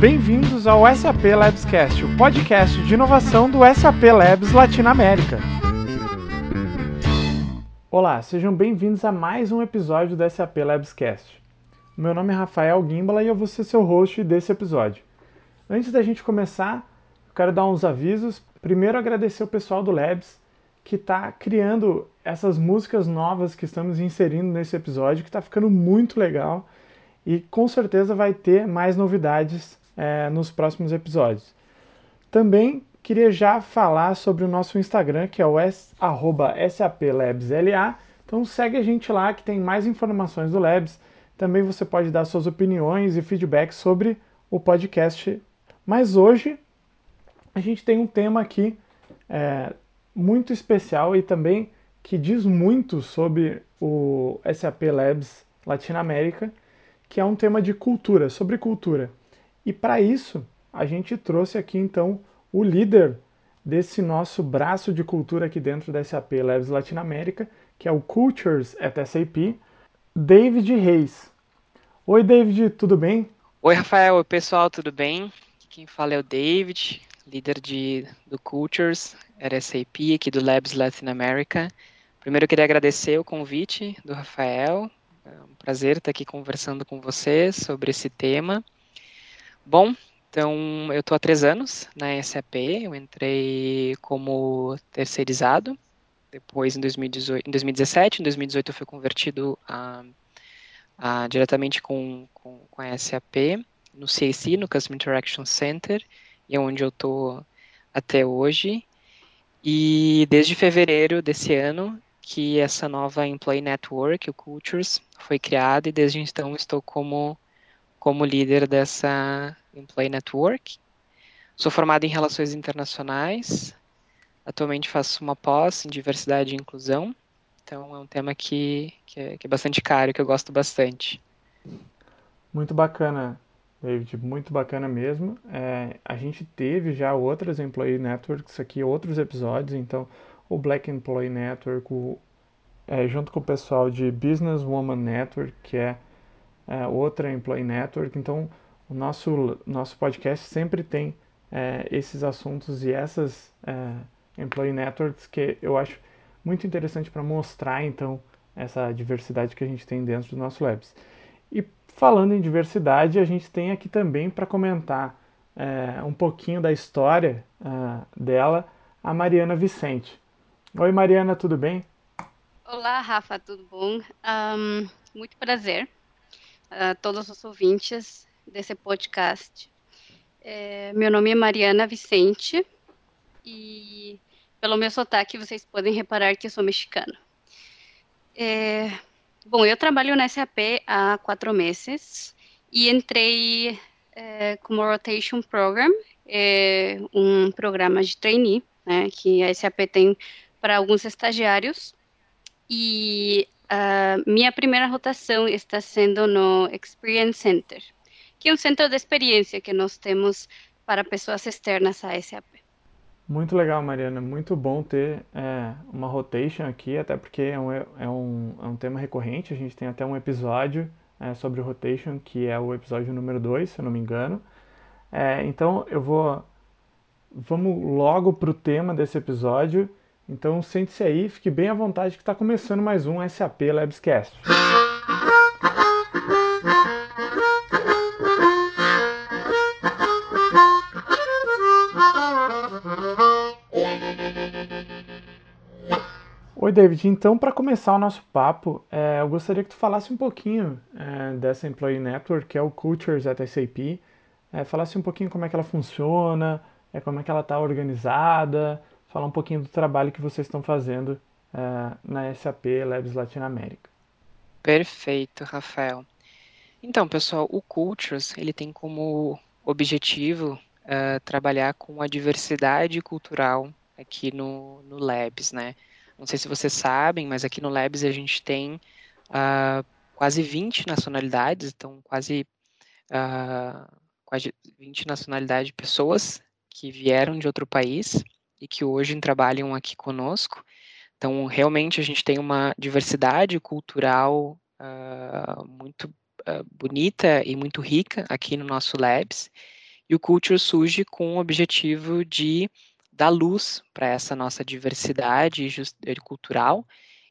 Bem-vindos ao SAP Labscast, o podcast de inovação do SAP Labs Latinoamérica. Olá, sejam bem-vindos a mais um episódio do SAP Labscast. Meu nome é Rafael Gimbala e eu vou ser seu host desse episódio. Antes da gente começar, eu quero dar uns avisos. Primeiro, agradecer o pessoal do Labs que está criando essas músicas novas que estamos inserindo nesse episódio, que está ficando muito legal e com certeza vai ter mais novidades é, nos próximos episódios. Também queria já falar sobre o nosso Instagram, que é o saplabsla. Então segue a gente lá que tem mais informações do Labs. Também você pode dar suas opiniões e feedback sobre o podcast. Mas hoje a gente tem um tema aqui é, muito especial e também que diz muito sobre o SAP Labs Latinoamérica, que é um tema de cultura, sobre cultura. E para isso, a gente trouxe aqui então o líder desse nosso braço de cultura aqui dentro da SAP Labs Latinoamérica, que é o Cultures at SAP, David Reis. Oi, David, tudo bem? Oi, Rafael. Oi, pessoal, tudo bem? Quem fala é o David, líder de, do Cultures at SAP, aqui do Labs Latinoamérica. Primeiro, eu queria agradecer o convite do Rafael. É um prazer estar aqui conversando com você sobre esse tema. Bom, então eu estou há três anos na SAP, eu entrei como terceirizado, depois em, 2018, em 2017, em 2018 eu fui convertido a, a, diretamente com, com, com a SAP, no CAC, no Customer Interaction Center, e é onde eu estou até hoje. E desde fevereiro desse ano que essa nova Employee Network, o Cultures, foi criada e desde então estou como como líder dessa Employee Network. Sou formado em Relações Internacionais. Atualmente faço uma pós em Diversidade e Inclusão. Então é um tema que, que, é, que é bastante caro, que eu gosto bastante. Muito bacana, David, muito bacana mesmo. É, a gente teve já outras Employee Networks aqui, outros episódios, então o Black Employee Network, o, é, junto com o pessoal de Business Woman Network, que é é, outra Employee Network. Então, o nosso, nosso podcast sempre tem é, esses assuntos e essas é, Employee Networks que eu acho muito interessante para mostrar, então, essa diversidade que a gente tem dentro do nosso Labs. E falando em diversidade, a gente tem aqui também para comentar é, um pouquinho da história uh, dela, a Mariana Vicente. Oi, Mariana, tudo bem? Olá, Rafa, tudo bom? Um, muito prazer a todos os ouvintes desse podcast. É, meu nome é Mariana Vicente e pelo meu sotaque vocês podem reparar que eu sou mexicana. É, bom, eu trabalho na SAP há quatro meses e entrei é, como Rotation Program, é um programa de trainee né, que a SAP tem para alguns estagiários. E Uh, minha primeira rotação está sendo no Experience Center, que é um centro de experiência que nós temos para pessoas externas à SAP. Muito legal, Mariana. Muito bom ter é, uma rotation aqui, até porque é um, é, um, é um tema recorrente. A gente tem até um episódio é, sobre rotation, que é o episódio número 2, se eu não me engano. É, então, eu vou. Vamos logo para o tema desse episódio então sente-se aí, fique bem à vontade que está começando mais um SAP Labscast. Oi, David. Então, para começar o nosso papo, é, eu gostaria que tu falasse um pouquinho é, dessa Employee Network, que é o Cultures at SAP. É, falasse um pouquinho como é que ela funciona, é, como é que ela está organizada, falar um pouquinho do trabalho que vocês estão fazendo uh, na SAP Labs Latinoamérica. Perfeito, Rafael. Então, pessoal, o Cultures ele tem como objetivo uh, trabalhar com a diversidade cultural aqui no, no Labs, né? Não sei se vocês sabem, mas aqui no Labs a gente tem uh, quase 20 nacionalidades, então quase, uh, quase 20 nacionalidades de pessoas que vieram de outro país e que hoje trabalham aqui conosco. Então, realmente, a gente tem uma diversidade cultural uh, muito uh, bonita e muito rica aqui no nosso Labs. E o Culture surge com o objetivo de dar luz para essa nossa diversidade cultural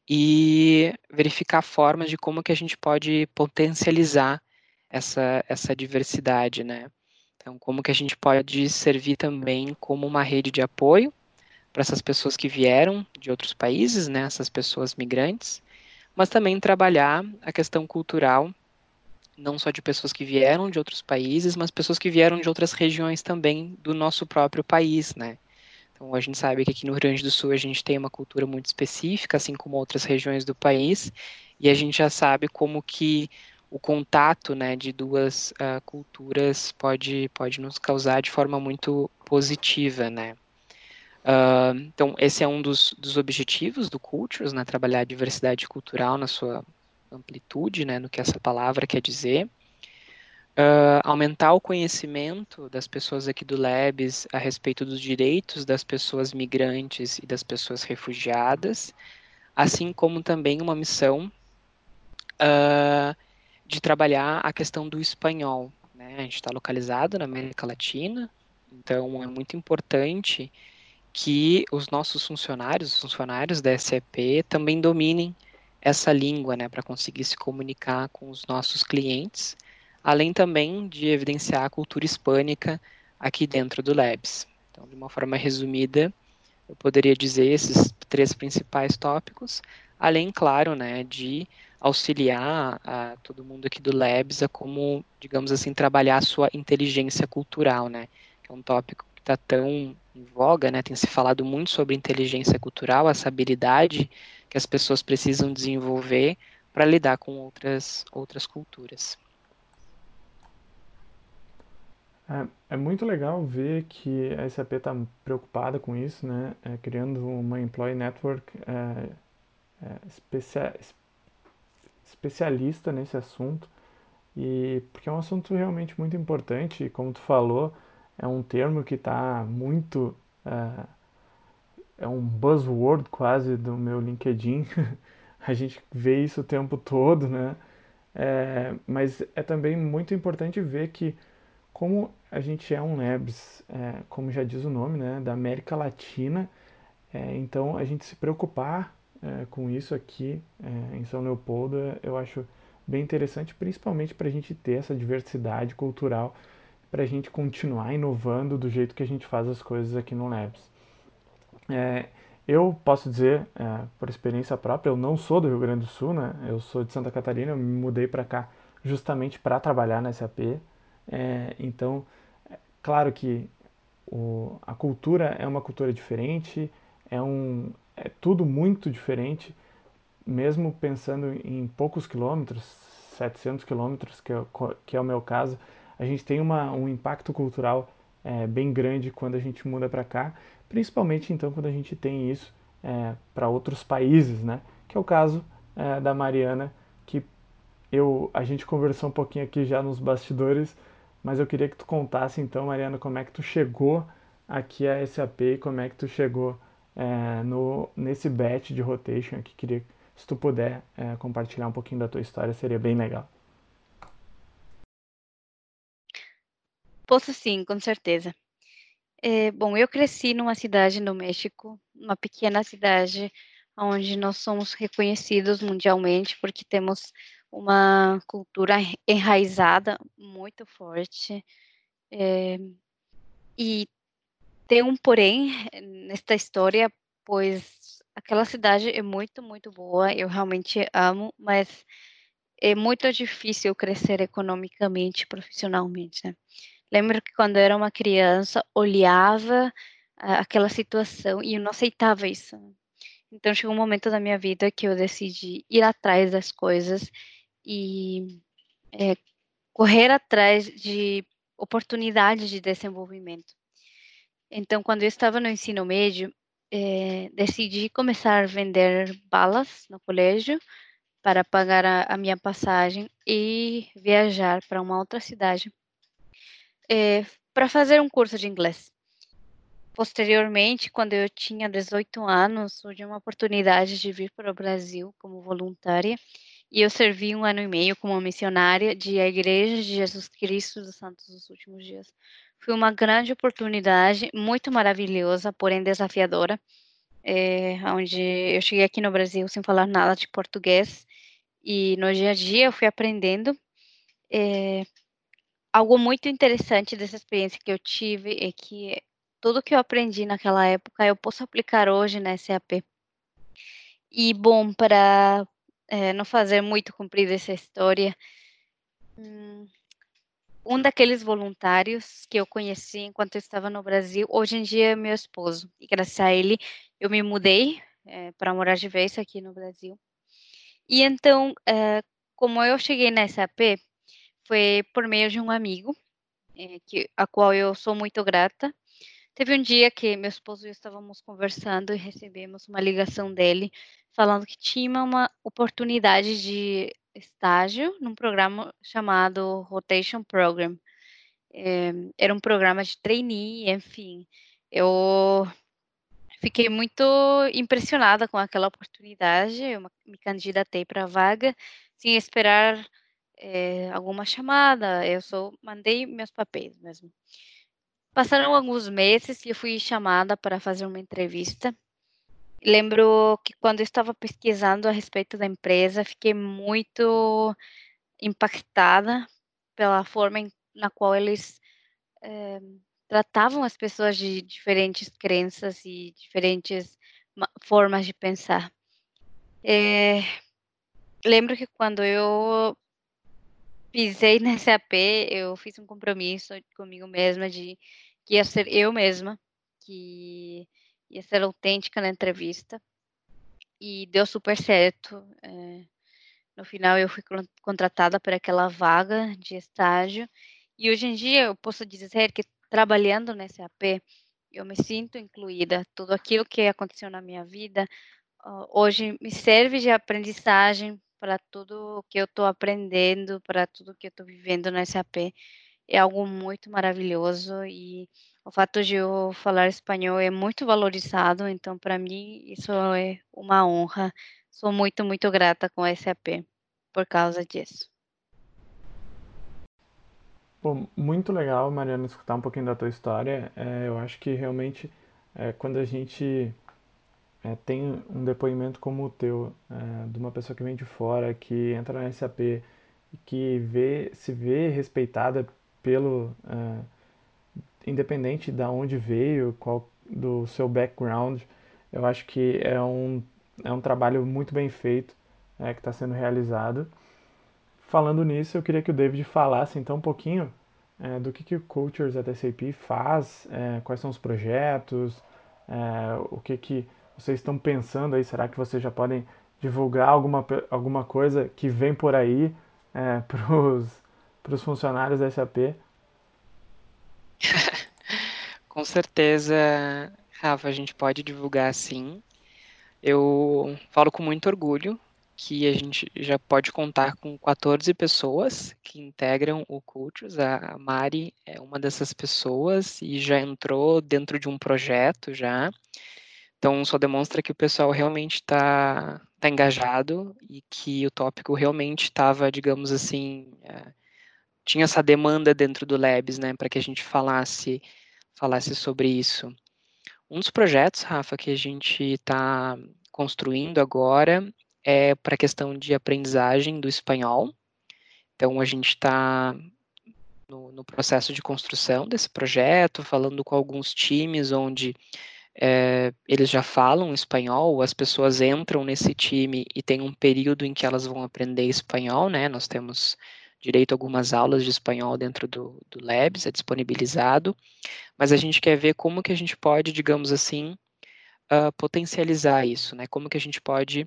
e verificar formas de como que a gente pode potencializar essa, essa diversidade, né? Então, como que a gente pode servir também como uma rede de apoio para essas pessoas que vieram de outros países, né, essas pessoas migrantes, mas também trabalhar a questão cultural, não só de pessoas que vieram de outros países, mas pessoas que vieram de outras regiões também do nosso próprio país, né? Então, a gente sabe que aqui no Rio Grande do Sul a gente tem uma cultura muito específica, assim como outras regiões do país, e a gente já sabe como que o contato né, de duas uh, culturas pode, pode nos causar de forma muito positiva, né? Uh, então, esse é um dos, dos objetivos do Cultures, né, trabalhar a diversidade cultural na sua amplitude, né, no que essa palavra quer dizer. Uh, aumentar o conhecimento das pessoas aqui do Labs a respeito dos direitos das pessoas migrantes e das pessoas refugiadas, assim como também uma missão uh, de trabalhar a questão do espanhol. Né? A gente está localizado na América Latina, então é muito importante que os nossos funcionários, os funcionários da SEP, também dominem essa língua, né, para conseguir se comunicar com os nossos clientes, além também de evidenciar a cultura hispânica aqui dentro do Labs. Então, de uma forma resumida, eu poderia dizer esses três principais tópicos, além, claro, né, de auxiliar a todo mundo aqui do Labs a como, digamos assim, trabalhar a sua inteligência cultural, né, que é um tópico está tão em voga, né, tem se falado muito sobre inteligência cultural, essa habilidade que as pessoas precisam desenvolver para lidar com outras, outras culturas. É, é, muito legal ver que a SAP está preocupada com isso, né, é, criando uma Employee Network é, é especia, especialista nesse assunto, e porque é um assunto realmente muito importante, como tu falou, é um termo que está muito. É, é um buzzword quase do meu LinkedIn. a gente vê isso o tempo todo, né? É, mas é também muito importante ver que, como a gente é um Labs, é, como já diz o nome, né, da América Latina, é, então a gente se preocupar com isso aqui em São Leopoldo, eu acho bem interessante, principalmente para a gente ter essa diversidade cultural, para a gente continuar inovando do jeito que a gente faz as coisas aqui no Labs. É, eu posso dizer, é, por experiência própria, eu não sou do Rio Grande do Sul, né? Eu sou de Santa Catarina, eu me mudei para cá justamente para trabalhar na SAP. É, então, é claro que o, a cultura é uma cultura diferente, é, um, é tudo muito diferente, mesmo pensando em poucos quilômetros, 700 quilômetros, que, é, que é o meu caso, a gente tem uma, um impacto cultural é, bem grande quando a gente muda para cá, principalmente então quando a gente tem isso é, para outros países, né? Que é o caso é, da Mariana, que eu a gente conversou um pouquinho aqui já nos bastidores, mas eu queria que tu contasse então, Mariana, como é que tu chegou aqui a SAP e como é que tu chegou é, no nesse batch de rotation aqui. Queria se tu puder é, compartilhar um pouquinho da tua história, seria bem legal. Posso sim, com certeza. É, bom, eu cresci numa cidade no México, uma pequena cidade onde nós somos reconhecidos mundialmente porque temos uma cultura enraizada muito forte. É, e tem um porém nesta história, pois aquela cidade é muito, muito boa, eu realmente amo, mas é muito difícil crescer economicamente, profissionalmente, né? Lembro que quando eu era uma criança, olhava aquela situação e eu não aceitava isso. Então chegou um momento da minha vida que eu decidi ir atrás das coisas e é, correr atrás de oportunidades de desenvolvimento. Então, quando eu estava no ensino médio, é, decidi começar a vender balas no colégio para pagar a, a minha passagem e viajar para uma outra cidade é, para fazer um curso de inglês. Posteriormente, quando eu tinha 18 anos, surgiu uma oportunidade de vir para o Brasil como voluntária e eu servi um ano e meio como missionária de a Igreja de Jesus Cristo dos Santos dos Últimos Dias. Foi uma grande oportunidade, muito maravilhosa, porém desafiadora, é, onde eu cheguei aqui no Brasil sem falar nada de português e no dia a dia eu fui aprendendo. É, algo muito interessante dessa experiência que eu tive é que tudo que eu aprendi naquela época eu posso aplicar hoje na SAP. E bom, para é, não fazer muito comprida essa história, hum, um daqueles voluntários que eu conheci enquanto eu estava no Brasil, hoje em dia é meu esposo. E graças a ele eu me mudei é, para morar de vez aqui no Brasil. E então, é, como eu cheguei na SAP, foi por meio de um amigo, é, que, a qual eu sou muito grata. Teve um dia que meu esposo e eu estávamos conversando e recebemos uma ligação dele falando que tinha uma oportunidade de estágio num programa chamado Rotation Program. É, era um programa de trainee, enfim. Eu fiquei muito impressionada com aquela oportunidade. Eu me candidatei para a vaga sem esperar é, alguma chamada. Eu só mandei meus papéis mesmo. Passaram alguns meses e eu fui chamada para fazer uma entrevista. Lembro que quando eu estava pesquisando a respeito da empresa, fiquei muito impactada pela forma em, na qual eles é, tratavam as pessoas de diferentes crenças e diferentes formas de pensar. É, lembro que quando eu pisei nesse AP, eu fiz um compromisso comigo mesma de que ia ser eu mesma, que ia ser autêntica na entrevista. E deu super certo. É, no final, eu fui contratada para aquela vaga de estágio. E hoje em dia, eu posso dizer que trabalhando nesse AP, eu me sinto incluída. Tudo aquilo que aconteceu na minha vida hoje me serve de aprendizagem para tudo que eu estou aprendendo, para tudo que eu estou vivendo no SAP. É algo muito maravilhoso e o fato de eu falar espanhol é muito valorizado, então para mim isso é uma honra. Sou muito, muito grata com o SAP por causa disso. Bom, muito legal, Mariana, escutar um pouquinho da tua história. É, eu acho que realmente é, quando a gente é, tem um depoimento como o teu, é, de uma pessoa que vem de fora, que entra na SAP que vê, se vê respeitada pelo, é, independente de onde veio, qual do seu background, eu acho que é um, é um trabalho muito bem feito é, que está sendo realizado. Falando nisso, eu queria que o David falasse então um pouquinho é, do que, que o Cultures at SAP faz, é, quais são os projetos, é, o que, que vocês estão pensando aí? Será que vocês já podem divulgar alguma, alguma coisa que vem por aí é, para os funcionários da SAP? Com certeza, Rafa, a gente pode divulgar sim. Eu falo com muito orgulho que a gente já pode contar com 14 pessoas que integram o Cultures. A Mari é uma dessas pessoas e já entrou dentro de um projeto já. Então, só demonstra que o pessoal realmente está tá engajado e que o tópico realmente estava, digamos assim, é, tinha essa demanda dentro do Labs, né, para que a gente falasse, falasse sobre isso. Um dos projetos, Rafa, que a gente está construindo agora é para a questão de aprendizagem do espanhol. Então, a gente está no, no, processo de construção desse projeto, falando com alguns times onde é, eles já falam espanhol, as pessoas entram nesse time e tem um período em que elas vão aprender espanhol, né? Nós temos direito a algumas aulas de espanhol dentro do, do Labs, é disponibilizado, mas a gente quer ver como que a gente pode, digamos assim, uh, potencializar isso, né? Como que a gente pode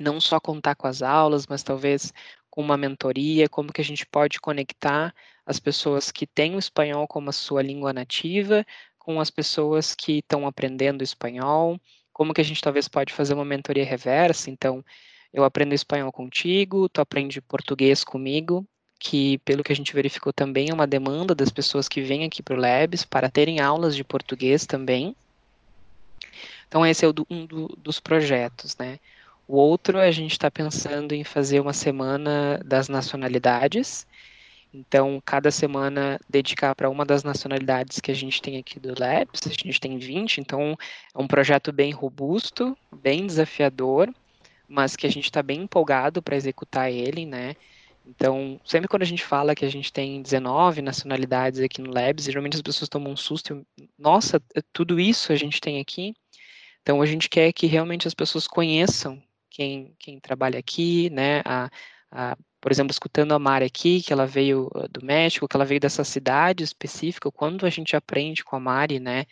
não só contar com as aulas, mas talvez com uma mentoria, como que a gente pode conectar as pessoas que têm o espanhol como a sua língua nativa com as pessoas que estão aprendendo espanhol, como que a gente talvez pode fazer uma mentoria reversa, então eu aprendo espanhol contigo, tu aprende português comigo, que pelo que a gente verificou também é uma demanda das pessoas que vêm aqui para o Labs para terem aulas de português também. Então esse é um do, dos projetos, né? O outro, a gente está pensando em fazer uma semana das nacionalidades. Então, cada semana dedicar para uma das nacionalidades que a gente tem aqui do Labs. A gente tem 20, então é um projeto bem robusto, bem desafiador, mas que a gente está bem empolgado para executar ele, né? Então, sempre quando a gente fala que a gente tem 19 nacionalidades aqui no Labs, geralmente as pessoas tomam um susto. Nossa, é tudo isso a gente tem aqui. Então, a gente quer que realmente as pessoas conheçam quem, quem trabalha aqui, né? A, a, por exemplo, escutando a Mari aqui, que ela veio uh, do México, que ela veio dessa cidade específica, o quanto a gente aprende com a Mari, né?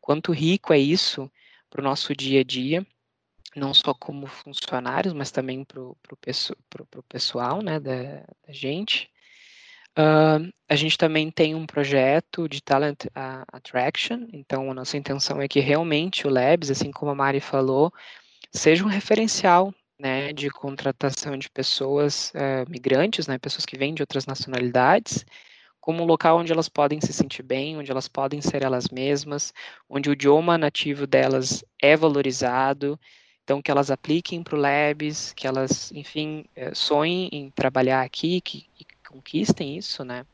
Quanto rico é isso para o nosso dia a dia não só como funcionários, mas também para o pessoal né, da, da gente. Uh, a gente também tem um projeto de Talent Attraction, então a nossa intenção é que realmente o Labs, assim como a Mari falou, seja um referencial né, de contratação de pessoas uh, migrantes, né, pessoas que vêm de outras nacionalidades, como um local onde elas podem se sentir bem, onde elas podem ser elas mesmas, onde o idioma nativo delas é valorizado, então, que elas apliquem para o Labs, que elas, enfim, eh, sonhem em trabalhar aqui, que, que conquistem isso, né?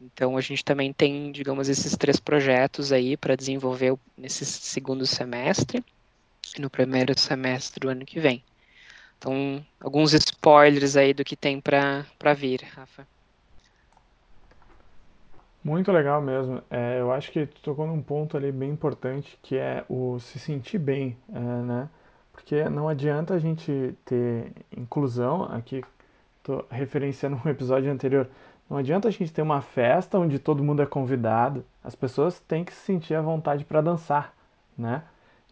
Então, a gente também tem, digamos, esses três projetos aí para desenvolver nesse segundo semestre e no primeiro semestre do ano que vem. Então, alguns spoilers aí do que tem para vir, Rafa. Muito legal mesmo. É, eu acho que tu tocou num ponto ali bem importante, que é o se sentir bem, é, né? Porque não adianta a gente ter inclusão, aqui estou referenciando um episódio anterior, não adianta a gente ter uma festa onde todo mundo é convidado, as pessoas têm que se sentir à vontade para dançar, né?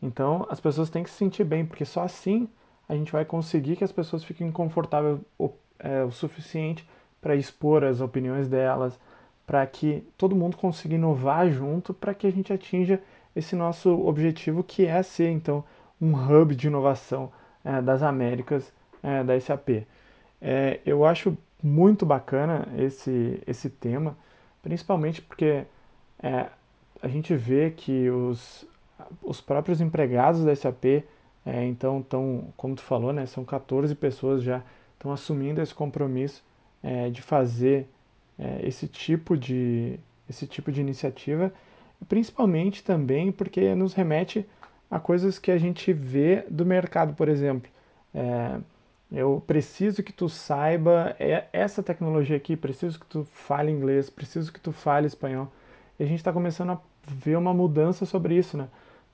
Então as pessoas têm que se sentir bem, porque só assim a gente vai conseguir que as pessoas fiquem confortáveis o, é, o suficiente para expor as opiniões delas, para que todo mundo consiga inovar junto, para que a gente atinja esse nosso objetivo que é ser então um hub de inovação é, das Américas é, da SAP. É, eu acho muito bacana esse, esse tema, principalmente porque é, a gente vê que os, os próprios empregados da SAP, é, então, tão, como tu falou, né, são 14 pessoas já estão assumindo esse compromisso é, de fazer esse tipo de esse tipo de iniciativa, principalmente também porque nos remete a coisas que a gente vê do mercado, por exemplo. É, eu preciso que tu saiba essa tecnologia aqui, preciso que tu fale inglês, preciso que tu fale espanhol. E a gente está começando a ver uma mudança sobre isso, né?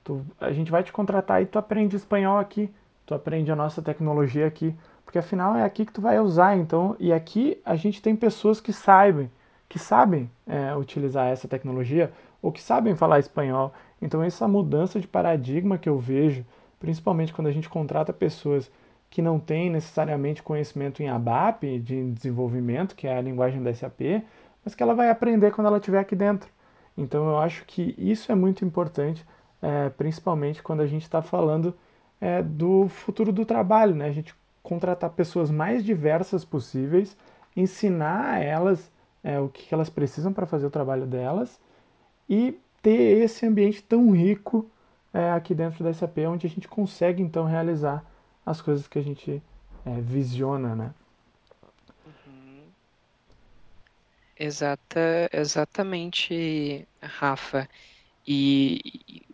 Tu, a gente vai te contratar e tu aprende espanhol aqui, tu aprende a nossa tecnologia aqui, porque afinal é aqui que tu vai usar, então. E aqui a gente tem pessoas que sabem, que sabem é, utilizar essa tecnologia ou que sabem falar espanhol. Então, essa mudança de paradigma que eu vejo, principalmente quando a gente contrata pessoas que não têm necessariamente conhecimento em ABAP, de desenvolvimento, que é a linguagem da SAP, mas que ela vai aprender quando ela estiver aqui dentro. Então, eu acho que isso é muito importante, é, principalmente quando a gente está falando é, do futuro do trabalho, né? A gente contratar pessoas mais diversas possíveis, ensinar a elas é, o que elas precisam para fazer o trabalho delas e ter esse ambiente tão rico é, aqui dentro da SAP, onde a gente consegue então realizar as coisas que a gente é, visiona, né? Uhum. Exata, exatamente, Rafa. E,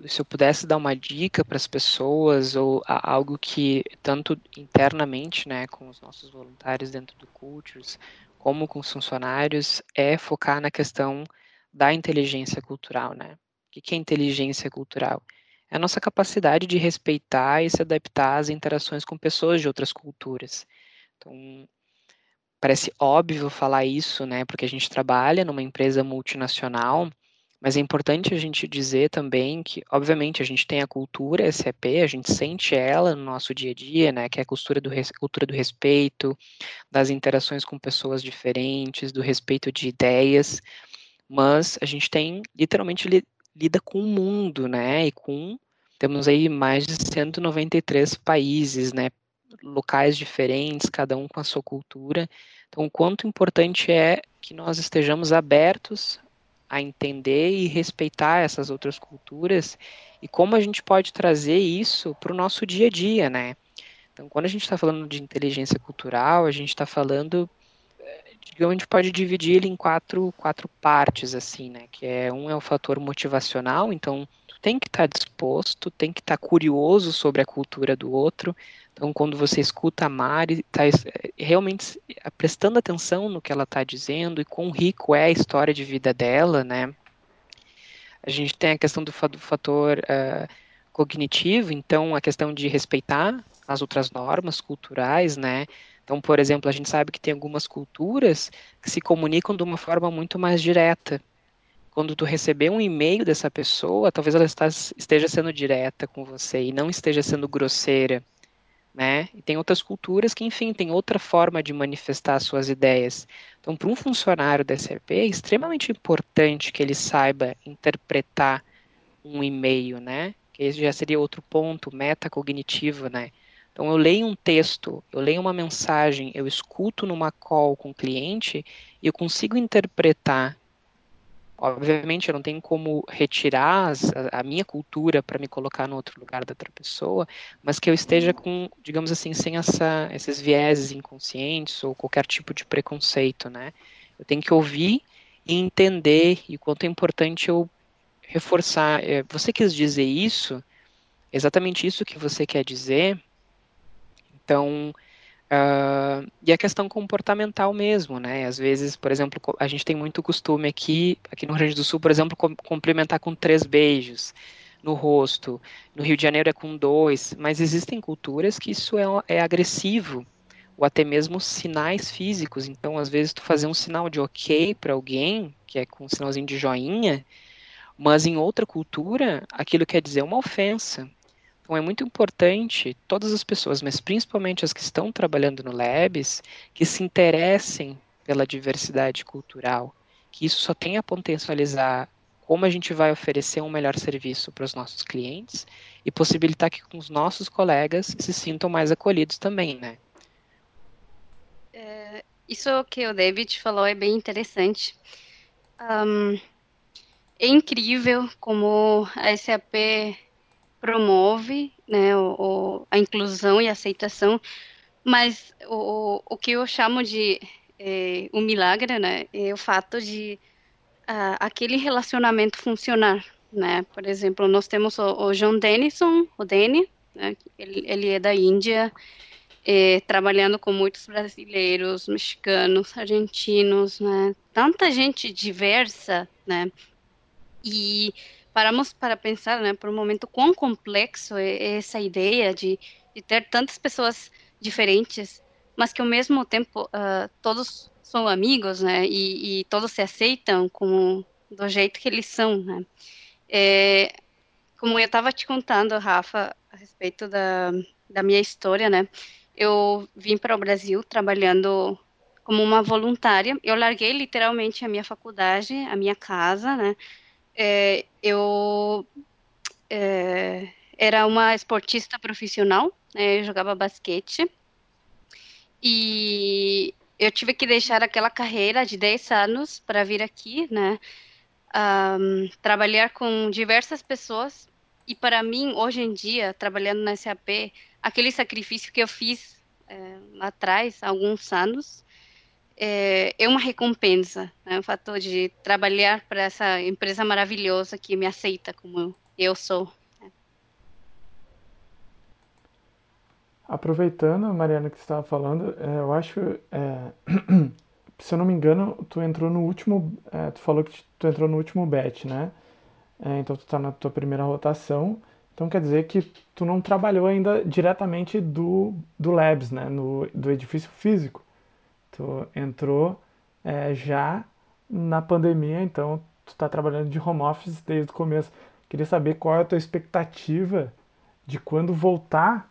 se eu pudesse dar uma dica para as pessoas ou algo que tanto internamente, né, com os nossos voluntários dentro do Cultures, como com os funcionários, é focar na questão da inteligência cultural, né? O que é inteligência cultural? É a nossa capacidade de respeitar e se adaptar às interações com pessoas de outras culturas. Então, parece óbvio falar isso, né? Porque a gente trabalha numa empresa multinacional, mas é importante a gente dizer também que, obviamente, a gente tem a cultura SAP, a gente sente ela no nosso dia a dia, né? Que é a cultura do, cultura do respeito, das interações com pessoas diferentes, do respeito de ideias mas a gente tem literalmente li, lida com o mundo, né? E com temos aí mais de 193 países, né? Locais diferentes, cada um com a sua cultura. Então, o quanto importante é que nós estejamos abertos a entender e respeitar essas outras culturas e como a gente pode trazer isso para o nosso dia a dia, né? Então, quando a gente está falando de inteligência cultural, a gente está falando, eh, digamos, a gente pode dividir ele em quatro, quatro partes, assim, né? Que é um é o fator motivacional, então tu tem que estar tá disposto, tem que estar tá curioso sobre a cultura do outro. Então, quando você escuta a Mari, está eh, realmente prestando atenção no que ela está dizendo e quão rico é a história de vida dela, né? A gente tem a questão do fator uh, cognitivo, então a questão de respeitar as outras normas culturais, né? Então, por exemplo, a gente sabe que tem algumas culturas que se comunicam de uma forma muito mais direta. Quando tu receber um e-mail dessa pessoa, talvez ela esteja sendo direta com você e não esteja sendo grosseira né? E tem outras culturas que, enfim, tem outra forma de manifestar suas ideias. Então, para um funcionário da SAP, é extremamente importante que ele saiba interpretar um e-mail, né? Que esse já seria outro ponto, metacognitivo, né? Então, eu leio um texto, eu leio uma mensagem, eu escuto numa call com o cliente e eu consigo interpretar Obviamente, eu não tenho como retirar a, a minha cultura para me colocar no outro lugar da outra pessoa, mas que eu esteja com, digamos assim, sem essa, esses vieses inconscientes ou qualquer tipo de preconceito, né? Eu tenho que ouvir e entender e quanto é importante eu reforçar. É, você quis dizer isso? Exatamente isso que você quer dizer? Então, Uh, e a questão comportamental mesmo, né? Às vezes, por exemplo, a gente tem muito costume aqui, aqui no Rio Grande do Sul, por exemplo, cumprimentar com três beijos no rosto. No Rio de Janeiro é com dois, mas existem culturas que isso é, é agressivo, ou até mesmo sinais físicos. Então, às vezes, tu fazer um sinal de ok para alguém, que é com um sinalzinho de joinha, mas em outra cultura, aquilo quer dizer uma ofensa. Então é muito importante todas as pessoas, mas principalmente as que estão trabalhando no Labs, que se interessem pela diversidade cultural, que isso só tem a potencializar como a gente vai oferecer um melhor serviço para os nossos clientes e possibilitar que os nossos colegas se sintam mais acolhidos também, né? É, isso que o David falou é bem interessante. Um, é incrível como a SAP promove né, o, o, a inclusão e aceitação, mas o, o que eu chamo de é, um milagre né, é o fato de aquele relacionamento funcionar. Né? Por exemplo, nós temos o, o John Dennison, o Danny, né, ele, ele é da Índia, é, trabalhando com muitos brasileiros, mexicanos, argentinos, né? tanta gente diversa, né? E paramos para pensar, né, por um momento, quão complexo é essa ideia de, de ter tantas pessoas diferentes, mas que ao mesmo tempo uh, todos são amigos, né, e, e, todos se aceitam como do jeito que eles são, né. É, como eu estava te contando, Rafa, a respeito da, da minha história, né, eu vim para o Brasil trabalhando como uma voluntária. Eu larguei literalmente a minha faculdade, a minha casa, né? É, eu é, era uma esportista profissional, né, eu jogava basquete, e eu tive que deixar aquela carreira de 10 anos para vir aqui, né, um, trabalhar com diversas pessoas, e para mim, hoje em dia, trabalhando na SAP, aquele sacrifício que eu fiz é, lá atrás, há alguns anos, é, é uma recompensa, né? o fato de trabalhar para essa empresa maravilhosa que me aceita como eu sou. Aproveitando, Mariana, que estava falando, é, eu acho, é, se eu não me engano, tu entrou no último, é, tu falou que tu entrou no último bet, né? É, então tu está na tua primeira rotação, então quer dizer que tu não trabalhou ainda diretamente do, do Labs, né? No, do edifício físico. Tu entrou é, já na pandemia, então tu está trabalhando de home office desde o começo. Queria saber qual é a tua expectativa de quando voltar,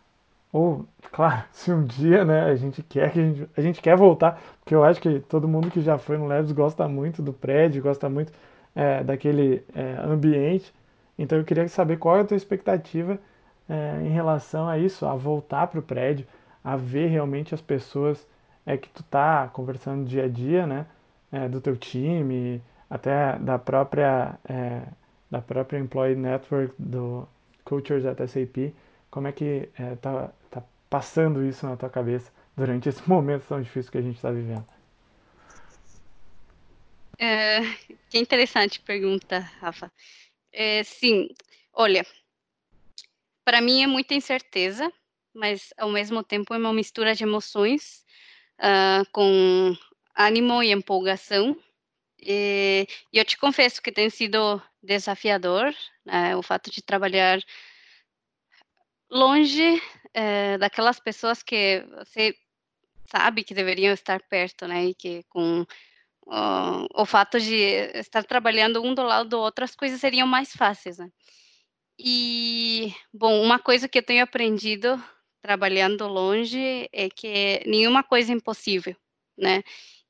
ou, claro, se um dia, né, a gente quer que a gente, a gente quer voltar, porque eu acho que todo mundo que já foi no Labs gosta muito do prédio, gosta muito é, daquele é, ambiente. Então eu queria saber qual é a tua expectativa é, em relação a isso, a voltar para o prédio, a ver realmente as pessoas é que tu tá conversando dia a dia, né, é, do teu time, até da própria é, da própria employee network do Cultures at SAP, como é que é, tá, tá passando isso na tua cabeça durante esse momento tão difícil que a gente está vivendo? É, que interessante pergunta, Rafa. É, sim, olha, para mim é muita incerteza, mas ao mesmo tempo é uma mistura de emoções uh, com ânimo e empolgação. E eu te confesso que tem sido desafiador né, o fato de trabalhar longe é, daquelas pessoas que você sabe que deveriam estar perto, né? E que com uh, o fato de estar trabalhando um do lado do outro, as coisas seriam mais fáceis, né? E, bom, uma coisa que eu tenho aprendido trabalhando longe é que nenhuma coisa é impossível, né?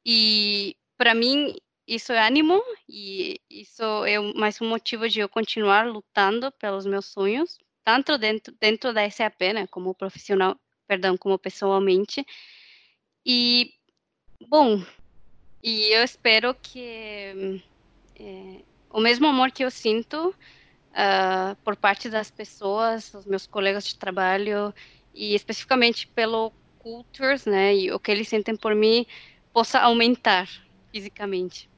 E para mim isso é ânimo e isso é mais um motivo de eu continuar lutando pelos meus sonhos, tanto dentro, dentro da SAP, né, como profissional, perdão, como pessoalmente. E, bom, e eu espero que é, o mesmo amor que eu sinto uh, por parte das pessoas, os meus colegas de trabalho, e especificamente pelo Cultures, né, e o que eles sentem por mim, possa aumentar fisicamente.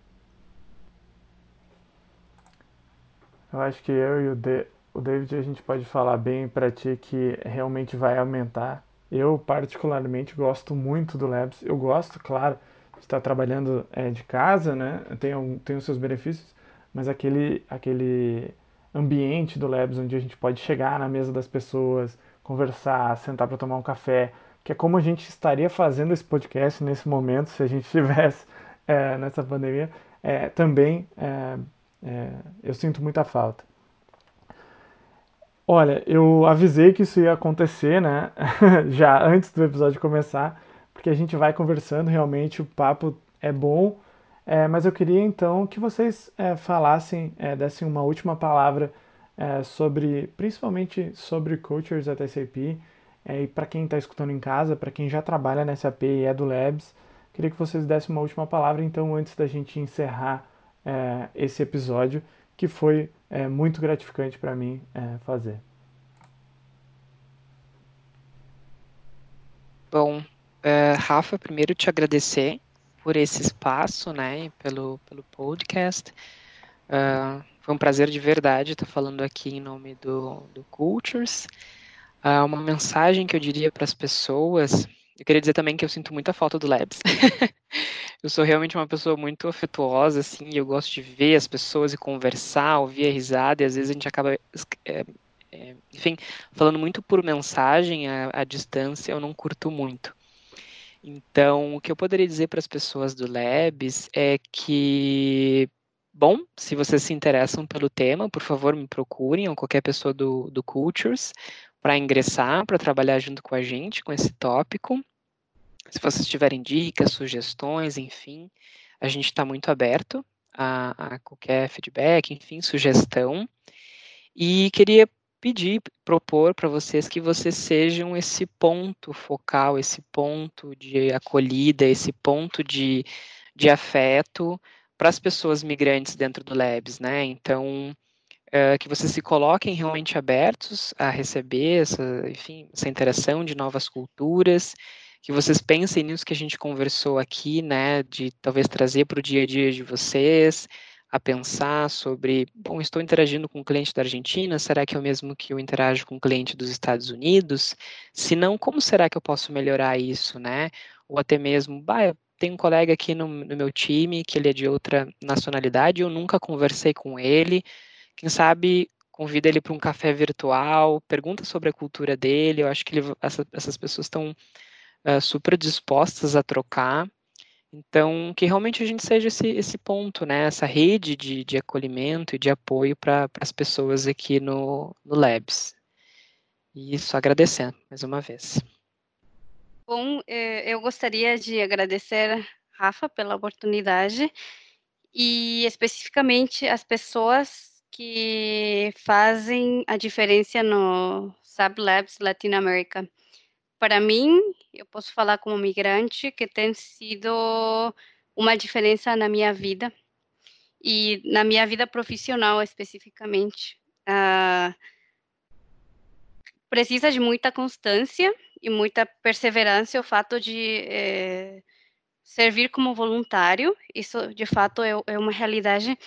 Eu acho que eu e o, De o David a gente pode falar bem para ti que realmente vai aumentar. Eu particularmente gosto muito do Labs. Eu gosto, claro, de estar trabalhando é, de casa, né? Tem, tem os seus benefícios, mas aquele, aquele ambiente do Labs onde a gente pode chegar na mesa das pessoas, conversar, sentar para tomar um café, que é como a gente estaria fazendo esse podcast nesse momento se a gente estivesse é, nessa pandemia, é, também é, é, eu sinto muita falta. Olha, eu avisei que isso ia acontecer, né? Já antes do episódio começar, porque a gente vai conversando, realmente o papo é bom, é, mas eu queria então que vocês é, falassem, é, dessem uma última palavra é, sobre, principalmente sobre Cultures at SAP, é, e para quem está escutando em casa, para quem já trabalha na SAP e é do Labs, queria que vocês dessem uma última palavra então antes da gente encerrar é, esse episódio que foi é, muito gratificante para mim é, fazer. Bom, uh, Rafa, primeiro te agradecer por esse espaço, né, pelo, pelo podcast. Uh, foi um prazer de verdade estar falando aqui em nome do, do Cultures. Uh, uma mensagem que eu diria para as pessoas, eu queria dizer também que eu sinto muita falta do Labs. eu sou realmente uma pessoa muito afetuosa, assim, eu gosto de ver as pessoas e conversar, ouvir a risada, e às vezes a gente acaba, é, é, enfim, falando muito por mensagem, à distância, eu não curto muito. Então, o que eu poderia dizer para as pessoas do Labs é que, bom, se vocês se interessam pelo tema, por favor, me procurem, ou qualquer pessoa do, do Cultures, para ingressar, para trabalhar junto com a gente com esse tópico. Se vocês tiverem dicas, sugestões, enfim, a gente está muito aberto a, a, qualquer feedback, enfim, sugestão. E queria pedir, propor para vocês que vocês sejam esse ponto focal, esse ponto de acolhida, esse ponto de, de afeto para as pessoas migrantes dentro do Labs, né? Então, é, que vocês se coloquem realmente abertos a receber essa, enfim, essa interação de novas culturas, que vocês pensem nisso que a gente conversou aqui, né, de talvez trazer para o dia a dia de vocês, a pensar sobre, bom, estou interagindo com um cliente da Argentina, será que é o mesmo que eu interajo com um cliente dos Estados Unidos? Se não, como será que eu posso melhorar isso, né? Ou até mesmo, bah, tem um colega aqui no, no meu time que ele é de outra nacionalidade, eu nunca conversei com ele, quem sabe convida ele para um café virtual, pergunta sobre a cultura dele, eu acho que ele, essa, essas pessoas estão uh, super dispostas a trocar. Então, que realmente a gente seja esse, esse ponto, né? Essa rede de, de acolhimento e de apoio para as pessoas aqui no, no Labs. E isso agradecendo mais uma vez. Bom, é, eu gostaria de agradecer, Rafa, pela oportunidade e especificamente as pessoas que fazem a diferença no Sublabs Latinoamérica para mim, eu posso falar como migrante, que tem sido uma diferença na minha vida e na minha vida profissional especificamente. Uh, precisa de muita constância e muita perseverança o fato de é, servir como voluntário. Isso, de fato, é, é uma realidade.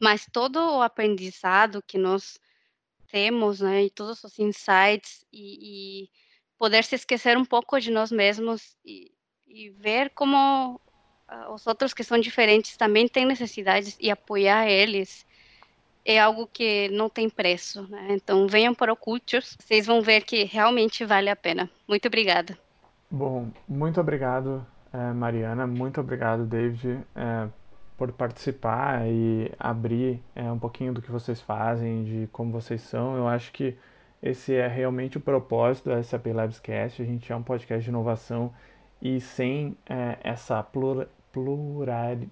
Mas todo o aprendizado que nós temos, né, e todos os insights e, e poder se esquecer um pouco de nós mesmos e, e ver como uh, os outros que são diferentes também têm necessidades e apoiar eles é algo que não tem preço. Né? Então venham para o Cultures, vocês vão ver que realmente vale a pena. Muito obrigada. Bom, muito obrigado, eh, Mariana. Muito obrigado, David, eh, por participar e abrir eh, um pouquinho do que vocês fazem, de como vocês são. Eu acho que esse é realmente o propósito do SAP Labs Cast. A gente é um podcast de inovação e sem essa plura, pluralidade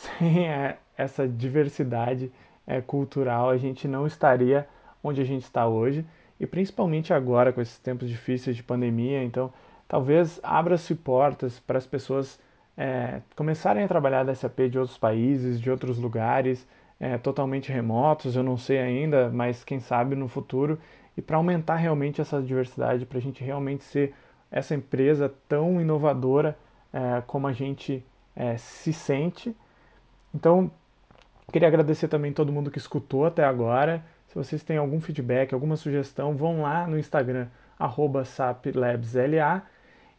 sem é, essa diversidade é, cultural, a gente não estaria onde a gente está hoje, e principalmente agora, com esses tempos difíceis de pandemia. Então, talvez abra-se portas para as pessoas é, começarem a trabalhar da SAP de outros países, de outros lugares, é, totalmente remotos, eu não sei ainda, mas quem sabe no futuro, e para aumentar realmente essa diversidade, para a gente realmente ser essa empresa tão inovadora é, como a gente é, se sente então, queria agradecer também todo mundo que escutou até agora. Se vocês têm algum feedback, alguma sugestão, vão lá no Instagram, saplabsla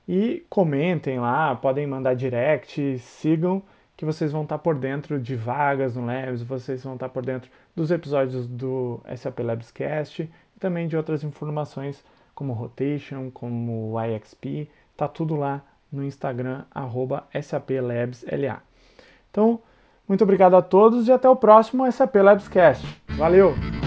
e comentem lá, podem mandar direct, sigam, que vocês vão estar por dentro de vagas no Labs, vocês vão estar por dentro dos episódios do SAP Labs Cast e também de outras informações como Rotation, como IXP, tá tudo lá no Instagram, saplabsla. Então, muito obrigado a todos e até o próximo SAP Labscast. Valeu!